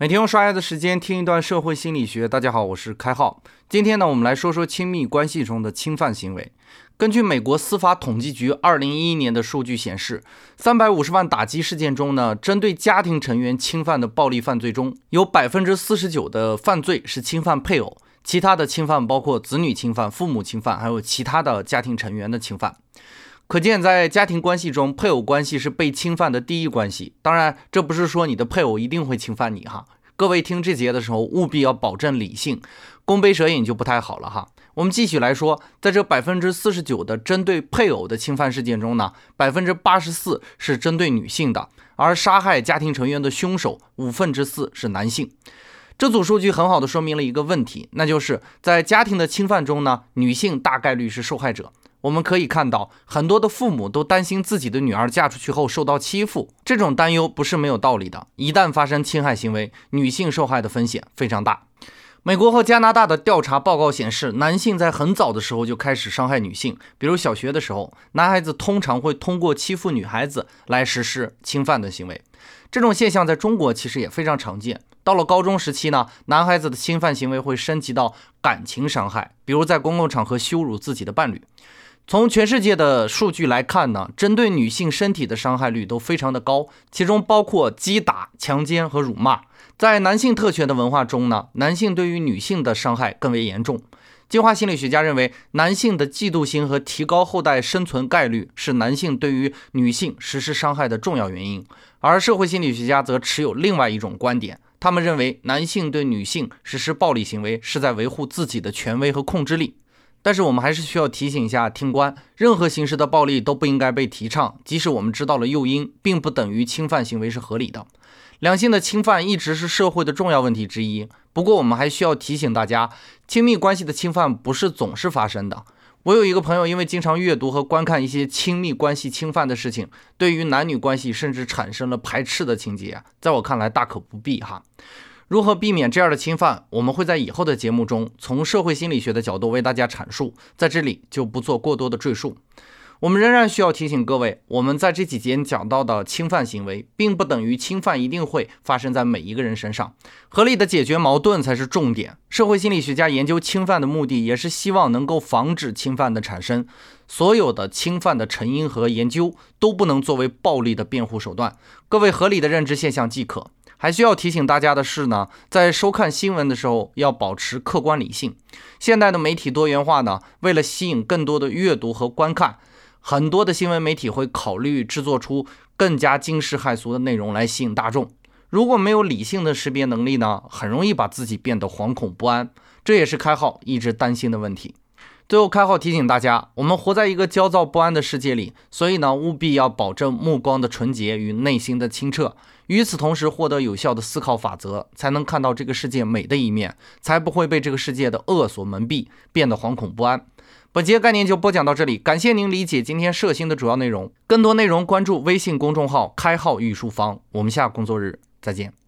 每天用刷牙的时间听一段社会心理学。大家好，我是开浩。今天呢，我们来说说亲密关系中的侵犯行为。根据美国司法统计局二零一一年的数据显示，三百五十万打击事件中呢，针对家庭成员侵犯的暴力犯罪中，有百分之四十九的犯罪是侵犯配偶，其他的侵犯包括子女侵犯、父母侵犯，还有其他的家庭成员的侵犯。可见，在家庭关系中，配偶关系是被侵犯的第一关系。当然，这不是说你的配偶一定会侵犯你哈。各位听这节的时候，务必要保证理性，弓背蛇影就不太好了哈。我们继续来说，在这百分之四十九的针对配偶的侵犯事件中呢，百分之八十四是针对女性的，而杀害家庭成员的凶手五分之四是男性。这组数据很好的说明了一个问题，那就是在家庭的侵犯中呢，女性大概率是受害者。我们可以看到，很多的父母都担心自己的女儿嫁出去后受到欺负，这种担忧不是没有道理的。一旦发生侵害行为，女性受害的风险非常大。美国和加拿大的调查报告显示，男性在很早的时候就开始伤害女性，比如小学的时候，男孩子通常会通过欺负女孩子来实施侵犯的行为。这种现象在中国其实也非常常见。到了高中时期呢，男孩子的侵犯行为会升级到感情伤害，比如在公共场合羞辱自己的伴侣。从全世界的数据来看呢，针对女性身体的伤害率都非常的高，其中包括击打、强奸和辱骂。在男性特权的文化中呢，男性对于女性的伤害更为严重。进化心理学家认为，男性的嫉妒心和提高后代生存概率是男性对于女性实施伤害的重要原因。而社会心理学家则持有另外一种观点，他们认为男性对女性实施暴力行为是在维护自己的权威和控制力。但是我们还是需要提醒一下听官，任何形式的暴力都不应该被提倡，即使我们知道了诱因，并不等于侵犯行为是合理的。两性的侵犯一直是社会的重要问题之一。不过我们还需要提醒大家，亲密关系的侵犯不是总是发生的。我有一个朋友，因为经常阅读和观看一些亲密关系侵犯的事情，对于男女关系甚至产生了排斥的情节，在我看来大可不必哈。如何避免这样的侵犯？我们会在以后的节目中从社会心理学的角度为大家阐述，在这里就不做过多的赘述。我们仍然需要提醒各位，我们在这几节讲到的侵犯行为，并不等于侵犯一定会发生在每一个人身上。合理的解决矛盾才是重点。社会心理学家研究侵犯的目的，也是希望能够防止侵犯的产生。所有的侵犯的成因和研究都不能作为暴力的辩护手段。各位合理的认知现象即可。还需要提醒大家的是呢，在收看新闻的时候要保持客观理性。现代的媒体多元化呢，为了吸引更多的阅读和观看，很多的新闻媒体会考虑制作出更加惊世骇俗的内容来吸引大众。如果没有理性的识别能力呢，很容易把自己变得惶恐不安。这也是开号一直担心的问题。最后，开号提醒大家，我们活在一个焦躁不安的世界里，所以呢，务必要保证目光的纯洁与内心的清澈。与此同时，获得有效的思考法则，才能看到这个世界美的一面，才不会被这个世界的恶所蒙蔽，变得惶恐不安。本节概念就播讲到这里，感谢您理解今天摄星的主要内容。更多内容关注微信公众号“开号御书房”。我们下工作日再见。